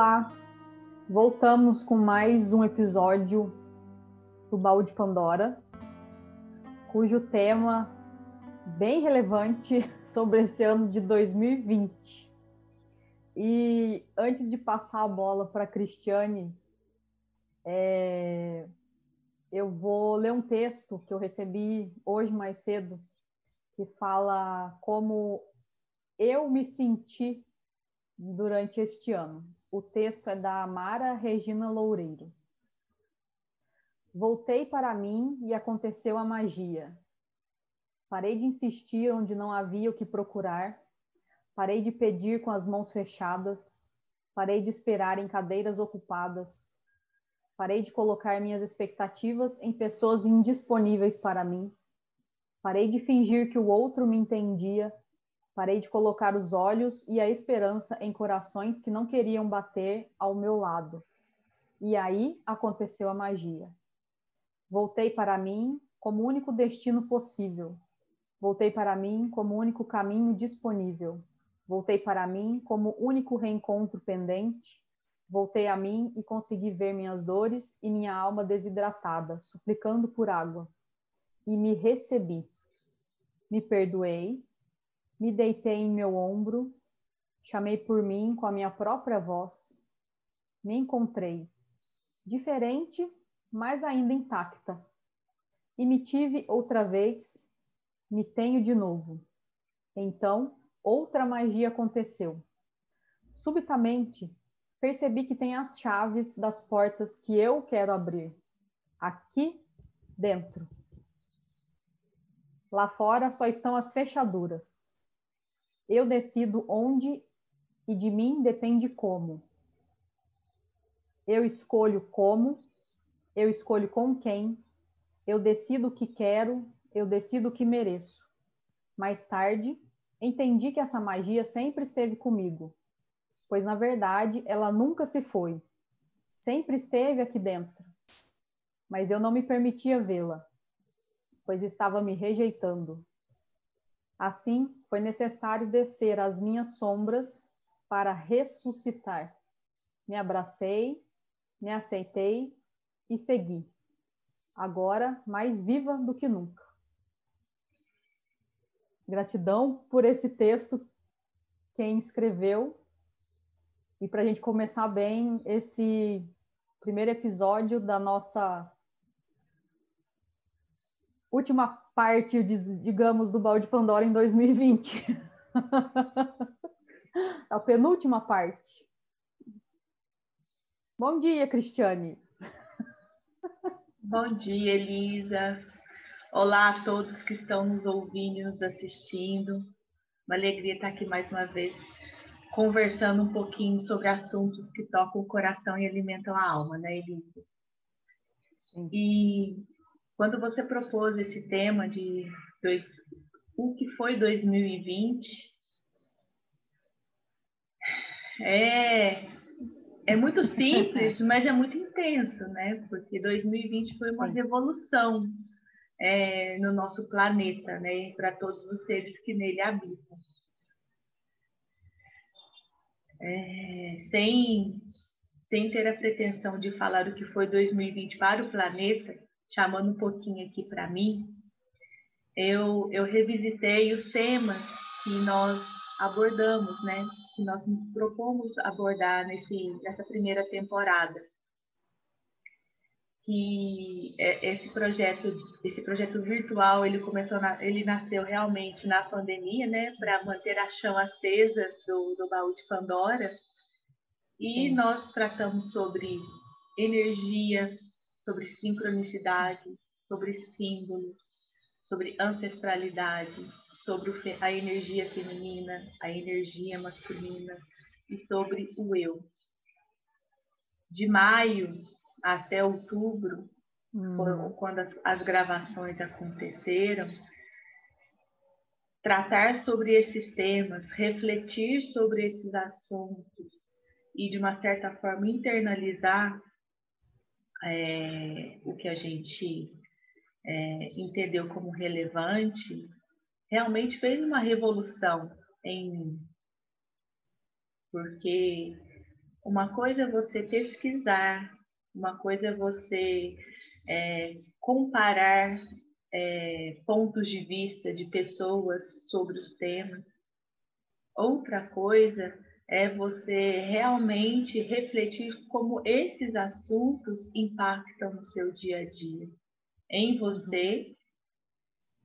Olá, voltamos com mais um episódio do Baú de Pandora, cujo tema bem relevante sobre esse ano de 2020. E antes de passar a bola para a Cristiane, é, eu vou ler um texto que eu recebi hoje mais cedo, que fala como eu me senti durante este ano. O texto é da Amara Regina Loureiro. Voltei para mim e aconteceu a magia. Parei de insistir onde não havia o que procurar. Parei de pedir com as mãos fechadas. Parei de esperar em cadeiras ocupadas. Parei de colocar minhas expectativas em pessoas indisponíveis para mim. Parei de fingir que o outro me entendia. Parei de colocar os olhos e a esperança em corações que não queriam bater ao meu lado. E aí aconteceu a magia. Voltei para mim como único destino possível, Voltei para mim como único caminho disponível. Voltei para mim como único reencontro pendente. Voltei a mim e consegui ver minhas dores e minha alma desidratada, suplicando por água. E me recebi. Me perdoei, me deitei em meu ombro, chamei por mim com a minha própria voz. Me encontrei, diferente, mas ainda intacta. E me tive outra vez me tenho de novo. Então, outra magia aconteceu. Subitamente, percebi que tem as chaves das portas que eu quero abrir. Aqui dentro. Lá fora só estão as fechaduras. Eu decido onde e de mim depende como. Eu escolho como, eu escolho com quem, eu decido o que quero eu decido o que mereço. Mais tarde, entendi que essa magia sempre esteve comigo, pois na verdade ela nunca se foi. Sempre esteve aqui dentro. Mas eu não me permitia vê-la, pois estava me rejeitando. Assim, foi necessário descer as minhas sombras para ressuscitar. Me abracei, me aceitei e segui. Agora mais viva do que nunca. Gratidão por esse texto, quem escreveu. E para a gente começar bem esse primeiro episódio da nossa última parte, digamos, do Balde Pandora em 2020. a penúltima parte. Bom dia, Cristiane. Bom dia, Elisa. Olá a todos que estão nos ouvindo e nos assistindo. Uma alegria estar aqui mais uma vez, conversando um pouquinho sobre assuntos que tocam o coração e alimentam a alma, né, Elisa? E quando você propôs esse tema de dois, o que foi 2020, é, é muito simples, mas é muito intenso, né? Porque 2020 foi uma revolução é, no nosso planeta, né, para todos os seres que nele habitam. É, sem, sem ter a pretensão de falar o que foi 2020 para o planeta, chamando um pouquinho aqui para mim, eu, eu revisitei os temas que nós abordamos, né? Que nós propomos abordar nesse, nessa primeira temporada que é, esse projeto, esse projeto virtual, ele começou, na, ele nasceu realmente na pandemia, né, para manter a chama acesa do, do baú de Pandora. E Sim. nós tratamos sobre energia, sobre sincronicidade, sobre símbolos, sobre ancestralidade, sobre a energia feminina, a energia masculina e sobre o eu. De maio até outubro, hum. quando as, as gravações aconteceram, tratar sobre esses temas, refletir sobre esses assuntos e, de uma certa forma, internalizar é, o que a gente é, entendeu como relevante, realmente fez uma revolução em mim. Porque Uma coisa é você pesquisar, uma coisa é você é, comparar é, pontos de vista de pessoas sobre os temas. Outra coisa é você realmente refletir como esses assuntos impactam no seu dia a dia, em você,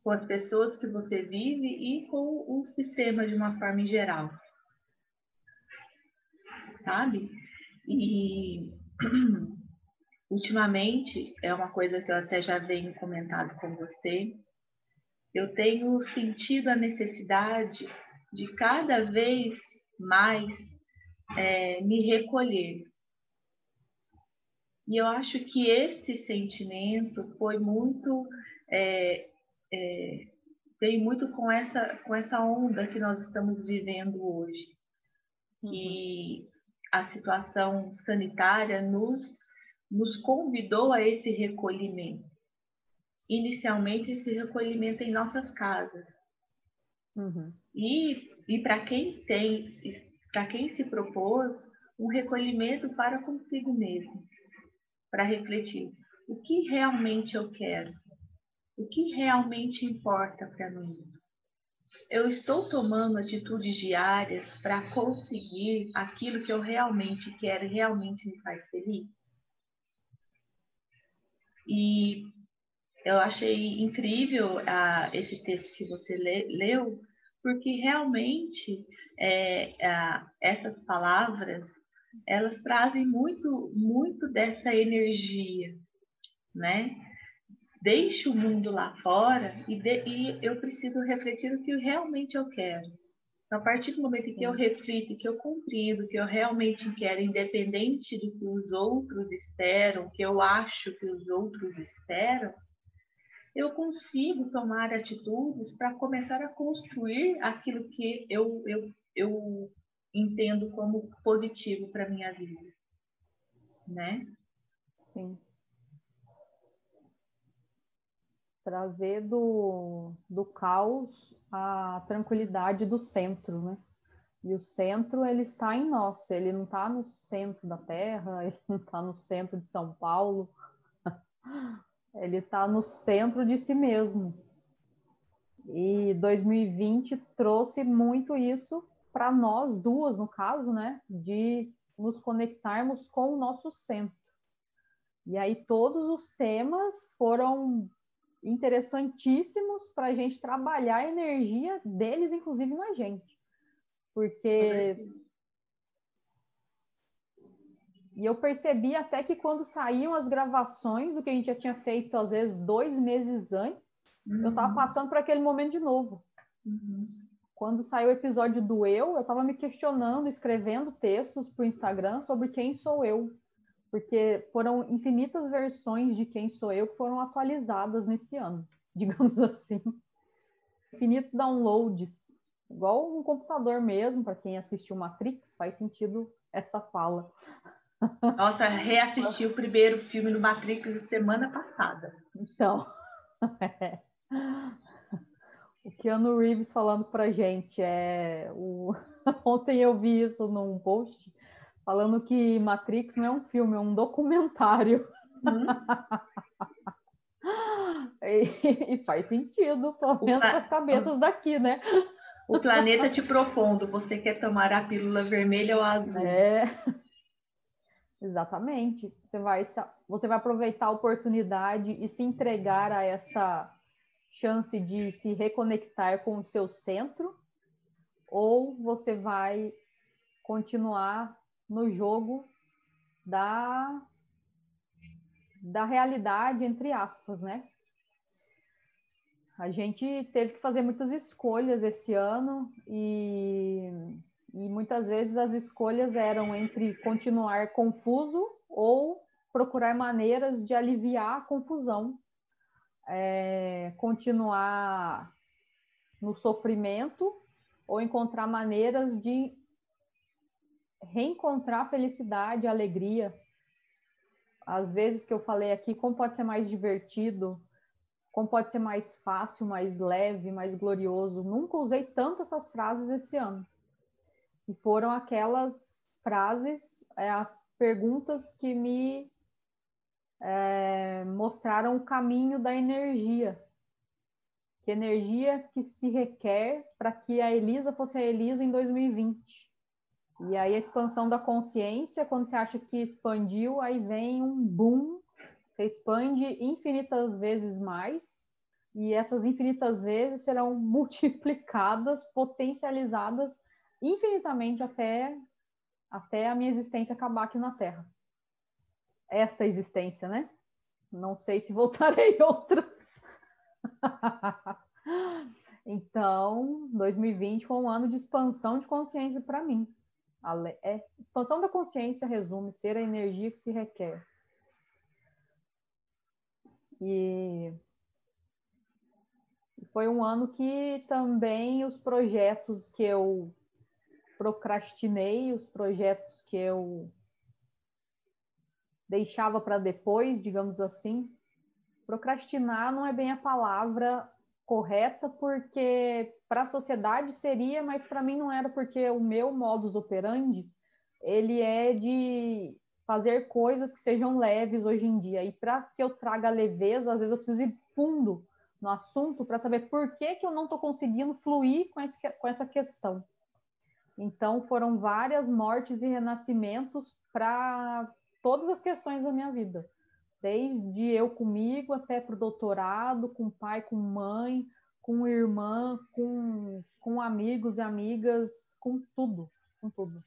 com as pessoas que você vive e com o sistema de uma forma em geral. Sabe? E ultimamente, é uma coisa que eu até já venho comentado com você, eu tenho sentido a necessidade de cada vez mais é, me recolher. E eu acho que esse sentimento foi muito. É, é, veio muito com essa, com essa onda que nós estamos vivendo hoje. Uhum. Que a situação sanitária nos, nos convidou a esse recolhimento. Inicialmente, esse recolhimento em nossas casas. Uhum. E e para quem tem, para quem se propôs, um recolhimento para consigo mesmo, para refletir o que realmente eu quero, o que realmente importa para mim. Eu estou tomando atitudes diárias para conseguir aquilo que eu realmente quero realmente me faz feliz. E eu achei incrível ah, esse texto que você le, leu, porque realmente é, essas palavras elas trazem muito muito dessa energia, né? Deixe o mundo lá fora e, de, e eu preciso refletir o que realmente eu quero. Então, a partir do momento Sim. que eu reflito, que eu compreendo, que eu realmente quero, independente do que os outros esperam, que eu acho que os outros esperam, eu consigo tomar atitudes para começar a construir aquilo que eu, eu, eu entendo como positivo para minha vida. Né? Sim. Trazer do, do caos a tranquilidade do centro, né? E o centro, ele está em nós, ele não está no centro da Terra, ele não está no centro de São Paulo, ele está no centro de si mesmo. E 2020 trouxe muito isso para nós duas, no caso, né, de nos conectarmos com o nosso centro. E aí todos os temas foram interessantíssimos para a gente trabalhar a energia deles, inclusive na gente. Porque e eu percebi até que quando saíam as gravações do que a gente já tinha feito, às vezes, dois meses antes, uhum. eu estava passando por aquele momento de novo. Uhum. Quando saiu o episódio do eu, eu estava me questionando, escrevendo textos para o Instagram sobre quem sou eu. Porque foram infinitas versões de quem sou eu que foram atualizadas nesse ano, digamos assim. Infinitos downloads. Igual um computador mesmo, para quem assistiu Matrix, faz sentido essa fala. Nossa, reassisti o primeiro filme do Matrix semana passada. Então, é. o Keanu Reeves falando pra gente é o... ontem eu vi isso num post falando que Matrix não é um filme, é um documentário. Hum. e, e, faz sentido, pelo menos para as cabeças daqui, né? O planeta te propondo, você quer tomar a pílula vermelha ou azul? É. Exatamente. Você vai, você vai aproveitar a oportunidade e se entregar a esta chance de se reconectar com o seu centro, ou você vai continuar no jogo da, da realidade, entre aspas, né? A gente teve que fazer muitas escolhas esse ano e e muitas vezes as escolhas eram entre continuar confuso ou procurar maneiras de aliviar a confusão, é, continuar no sofrimento ou encontrar maneiras de reencontrar felicidade, alegria. Às vezes que eu falei aqui, como pode ser mais divertido, como pode ser mais fácil, mais leve, mais glorioso. Nunca usei tanto essas frases esse ano. E foram aquelas frases, é, as perguntas que me é, mostraram o caminho da energia. Que energia que se requer para que a Elisa fosse a Elisa em 2020. E aí a expansão da consciência, quando você acha que expandiu, aí vem um boom, você expande infinitas vezes mais, e essas infinitas vezes serão multiplicadas, potencializadas infinitamente até, até a minha existência acabar aqui na Terra. Esta existência, né? Não sei se voltarei outras. então, 2020 foi um ano de expansão de consciência para mim. É, expansão da consciência resume ser a energia que se requer. E foi um ano que também os projetos que eu procrastinei, os projetos que eu deixava para depois, digamos assim. Procrastinar não é bem a palavra correta, porque para a sociedade seria, mas para mim não era, porque o meu modus operandi ele é de fazer coisas que sejam leves hoje em dia. E para que eu traga leveza, às vezes eu preciso ir fundo no assunto para saber por que, que eu não estou conseguindo fluir com, esse, com essa questão. Então, foram várias mortes e renascimentos para todas as questões da minha vida. Desde eu comigo até para o doutorado, com pai, com mãe, com irmã, com, com amigos e amigas, com tudo, com tudo.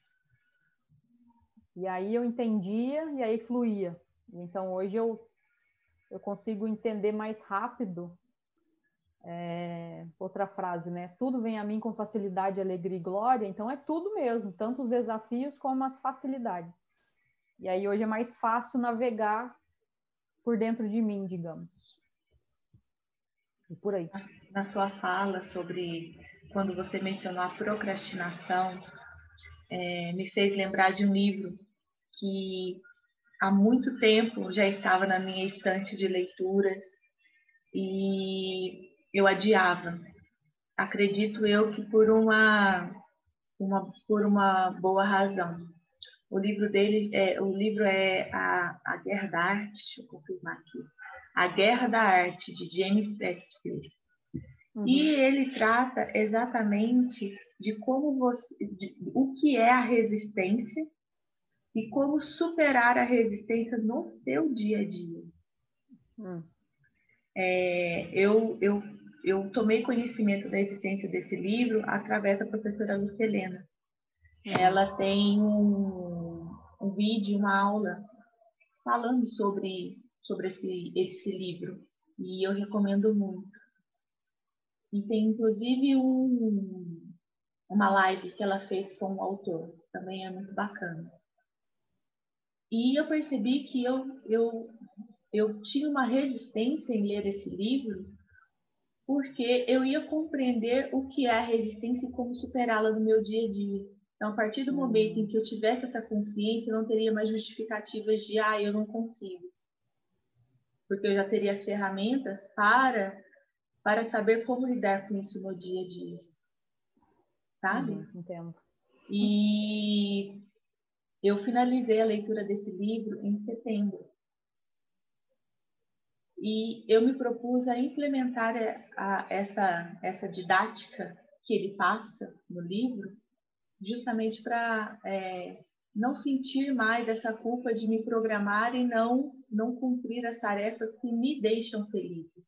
E aí eu entendia e aí fluía. Então hoje eu, eu consigo entender mais rápido é, outra frase, né? Tudo vem a mim com facilidade, alegria e glória. Então é tudo mesmo, tanto os desafios como as facilidades. E aí hoje é mais fácil navegar por dentro de mim, digamos. E por aí. Na sua fala sobre quando você mencionou a procrastinação, é, me fez lembrar de um livro que há muito tempo já estava na minha estante de leituras e eu adiava. Acredito eu que por uma, uma por uma boa razão. O livro dele é o livro é a, a Guerra da Arte, deixa eu confirmar aqui. A Guerra da Arte de James Pressfield. Uhum. E ele trata exatamente de como você, de, o que é a resistência e como superar a resistência no seu dia a dia. Uhum. É, eu, eu eu tomei conhecimento da existência desse livro através da professora Lucelena. Uhum. Ela tem um, um vídeo, uma aula falando sobre, sobre esse, esse livro e eu recomendo muito. E tem inclusive um, uma live que ela fez com o autor, também é muito bacana. E eu percebi que eu, eu, eu tinha uma resistência em ler esse livro porque eu ia compreender o que é a resistência e como superá-la no meu dia a dia. Então, a partir do momento em que eu tivesse essa consciência, eu não teria mais justificativas de, ah, eu não consigo. Porque eu já teria as ferramentas para, para saber como lidar com isso no dia a dia. Sabe? Uhum, entendo. E eu finalizei a leitura desse livro em setembro. E eu me propus a implementar a, essa, essa didática que ele passa no livro, justamente para é, não sentir mais essa culpa de me programar e não, não cumprir as tarefas que me deixam felizes.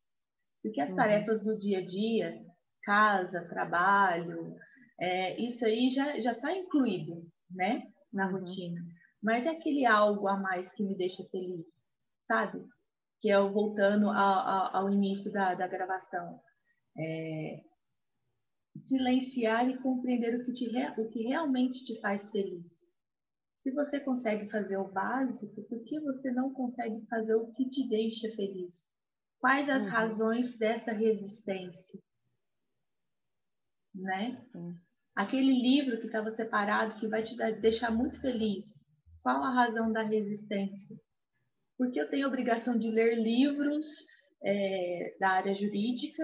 Porque as uhum. tarefas do dia a dia, casa, trabalho, é, isso aí já está incluído né, na uhum. rotina. Mas é aquele algo a mais que me deixa feliz, sabe? Que é o voltando ao, ao início da, da gravação. É, silenciar e compreender o que, te, o que realmente te faz feliz. Se você consegue fazer o básico, por que você não consegue fazer o que te deixa feliz? Quais as uhum. razões dessa resistência? Né? Uhum. Aquele livro que estava separado, que vai te deixar muito feliz, qual a razão da resistência? Porque eu tenho obrigação de ler livros é, da área jurídica,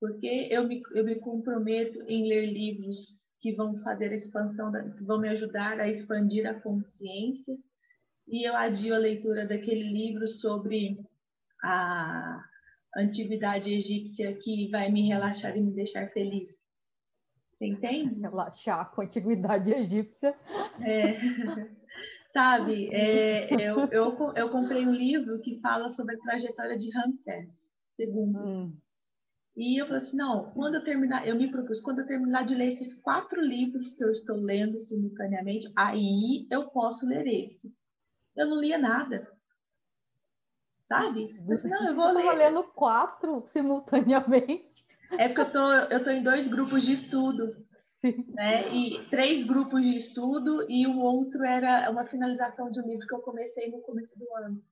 porque eu me, eu me comprometo em ler livros que vão fazer a expansão, da, que vão me ajudar a expandir a consciência. E eu adio a leitura daquele livro sobre a antiguidade egípcia que vai me relaxar e me deixar feliz. Você entende? Relaxar com a antiguidade egípcia. É. Sabe, é, eu, eu, eu comprei um livro que fala sobre a trajetória de Ramsés II. Hum. E eu falei assim, não, quando eu terminar, eu me propus, quando eu terminar de ler esses quatro livros que eu estou lendo simultaneamente, aí eu posso ler esse. Eu não lia nada. Sabe? Eu não, eu vou ler. lendo quatro simultaneamente. É porque eu tô, eu tô em dois grupos de estudo. Sim. Né? E três grupos de estudo e o outro era uma finalização de um livro que eu comecei no começo do ano.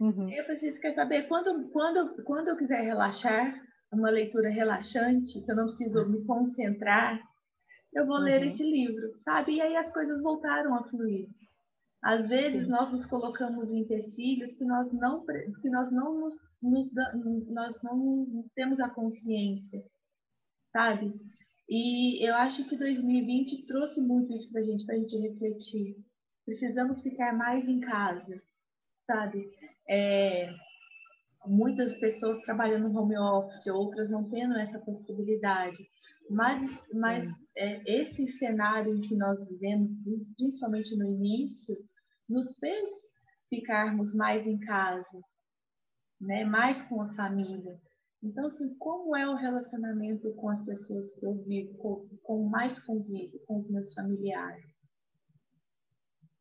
Uhum. E eu preciso quer saber quando, quando, quando eu quiser relaxar, uma leitura relaxante, que eu não preciso me concentrar, eu vou uhum. ler esse livro, sabe? E aí as coisas voltaram a fluir. Às vezes Sim. nós nos colocamos em empecilhos que nós não que nós não nos, nos nós não temos a consciência, sabe? E eu acho que 2020 trouxe muito isso para a gente, para a gente refletir. Precisamos ficar mais em casa, sabe? É, muitas pessoas trabalhando no home office, outras não tendo essa possibilidade. Mas, mas é, esse cenário que nós vivemos, principalmente no início, nos fez ficarmos mais em casa, né? mais com a família. Então, assim, como é o relacionamento com as pessoas que eu vivo, com, com mais convívio, com os meus familiares?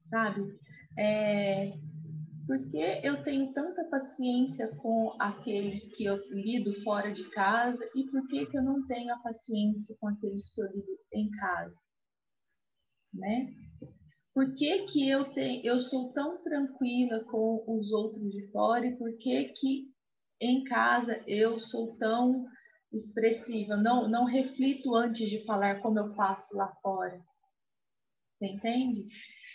Sabe? É, por que eu tenho tanta paciência com aqueles que eu lido fora de casa e por que, que eu não tenho a paciência com aqueles que eu lido em casa? Né? Por que, que eu, tenho, eu sou tão tranquila com os outros de fora e por que, que em casa eu sou tão expressiva, não, não reflito antes de falar como eu faço lá fora. Você entende?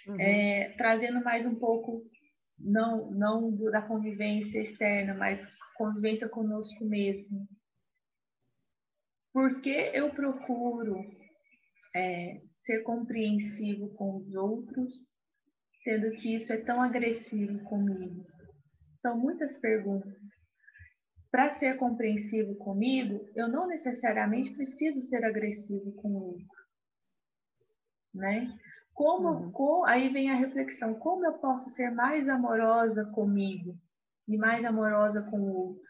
Uhum. É, trazendo mais um pouco, não, não da convivência externa, mas convivência conosco mesmo. Por que eu procuro é, ser compreensivo com os outros, sendo que isso é tão agressivo comigo? São muitas perguntas para ser compreensivo comigo, eu não necessariamente preciso ser agressivo com o outro. Né? Como, uhum. com, aí vem a reflexão, como eu posso ser mais amorosa comigo e mais amorosa com o outro?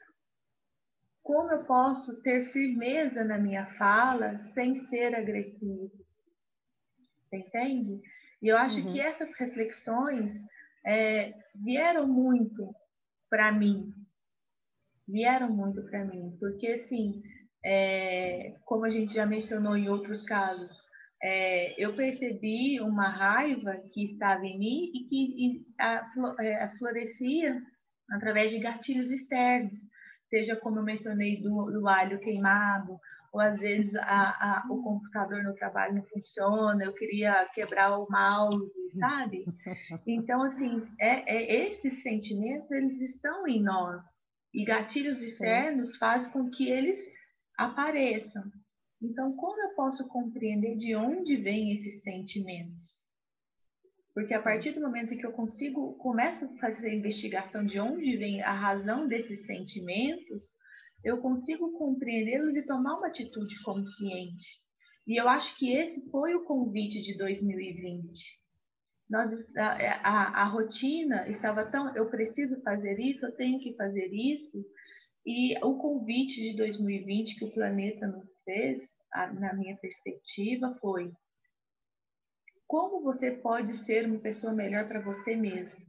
Como eu posso ter firmeza na minha fala sem ser agressivo? Você entende? E eu acho uhum. que essas reflexões é, vieram muito para mim vieram muito para mim, porque assim, é, como a gente já mencionou em outros casos, é, eu percebi uma raiva que estava em mim e que e a, é, a florescia através de gatilhos externos, seja como eu mencionei do, do alho queimado, ou às vezes a, a, o computador no trabalho não funciona, eu queria quebrar o mouse, sabe? Então, assim, é, é, esses sentimentos, eles estão em nós, e gatilhos externos fazem com que eles apareçam. Então, como eu posso compreender de onde vêm esses sentimentos? Porque a partir do momento que eu consigo, começo a fazer a investigação de onde vem a razão desses sentimentos, eu consigo compreendê-los e tomar uma atitude consciente. E eu acho que esse foi o convite de 2020 nós, a, é, a, a, rotina estava tão, eu preciso fazer isso, eu tenho que fazer isso, e o convite de 2020 que o planeta nos fez, a, na minha perspectiva, foi como você pode ser uma pessoa melhor para você mesmo,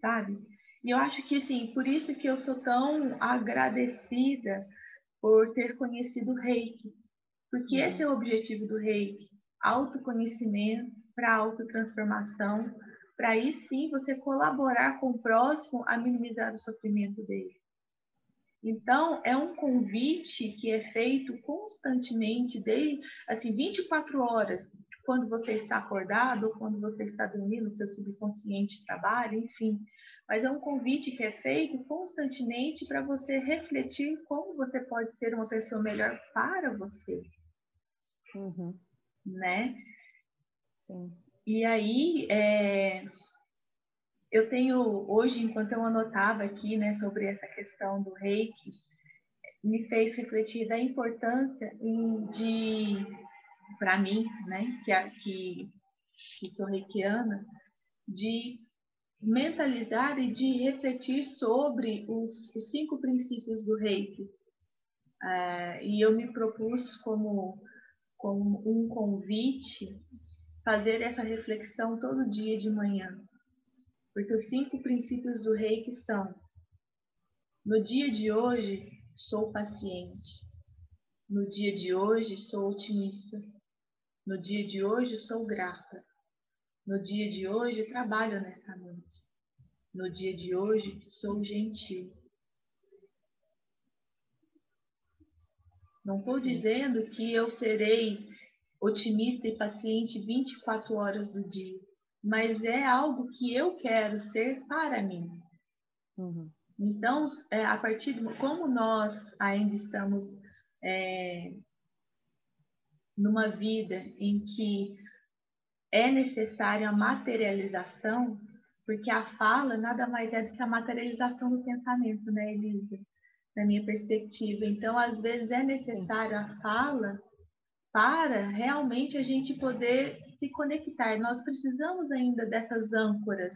sabe? E eu acho que, assim, por isso que eu sou tão agradecida por ter conhecido o Reiki, porque uhum. esse é o objetivo do Reiki, autoconhecimento, para a autotransformação, para aí sim você colaborar com o próximo a minimizar o sofrimento dele. Então, é um convite que é feito constantemente, desde assim, 24 horas, quando você está acordado ou quando você está dormindo, seu subconsciente trabalha, enfim. Mas é um convite que é feito constantemente para você refletir como você pode ser uma pessoa melhor para você. Uhum. né? Sim. E aí, é, eu tenho hoje, enquanto eu anotava aqui, né, sobre essa questão do reiki, me fez refletir da importância de, para mim, né, que, que, que sou reikiana, de mentalizar e de refletir sobre os, os cinco princípios do reiki. É, e eu me propus como, como um convite fazer essa reflexão todo dia de manhã. Porque os cinco princípios do reiki são: no dia de hoje, sou paciente. No dia de hoje, sou otimista. No dia de hoje, sou grata. No dia de hoje, trabalho honestamente. No dia de hoje, sou gentil. Não estou dizendo que eu serei otimista e paciente 24 horas do dia, mas é algo que eu quero ser para mim. Uhum. Então, é, a partir de como nós ainda estamos é, numa vida em que é necessária a materialização, porque a fala nada mais é do que a materialização do pensamento, né, Elisa? Na minha perspectiva. Então, às vezes é necessário a fala para realmente a gente poder se conectar. Nós precisamos ainda dessas âncoras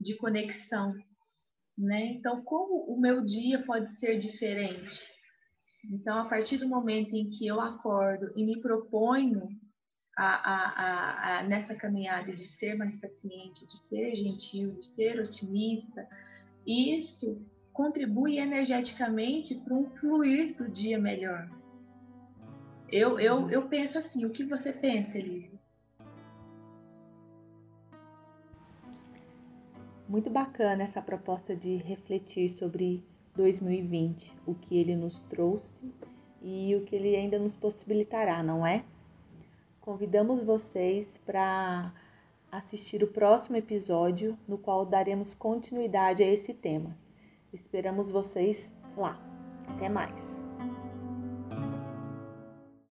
de conexão, né? Então, como o meu dia pode ser diferente? Então, a partir do momento em que eu acordo e me proponho a, a, a, nessa caminhada de ser mais paciente, de ser gentil, de ser otimista, isso contribui energeticamente para um fluir do dia melhor. Eu, eu, eu penso assim, o que você pensa, Elise? Muito bacana essa proposta de refletir sobre 2020, o que ele nos trouxe e o que ele ainda nos possibilitará, não é? Convidamos vocês para assistir o próximo episódio, no qual daremos continuidade a esse tema. Esperamos vocês lá. Até mais!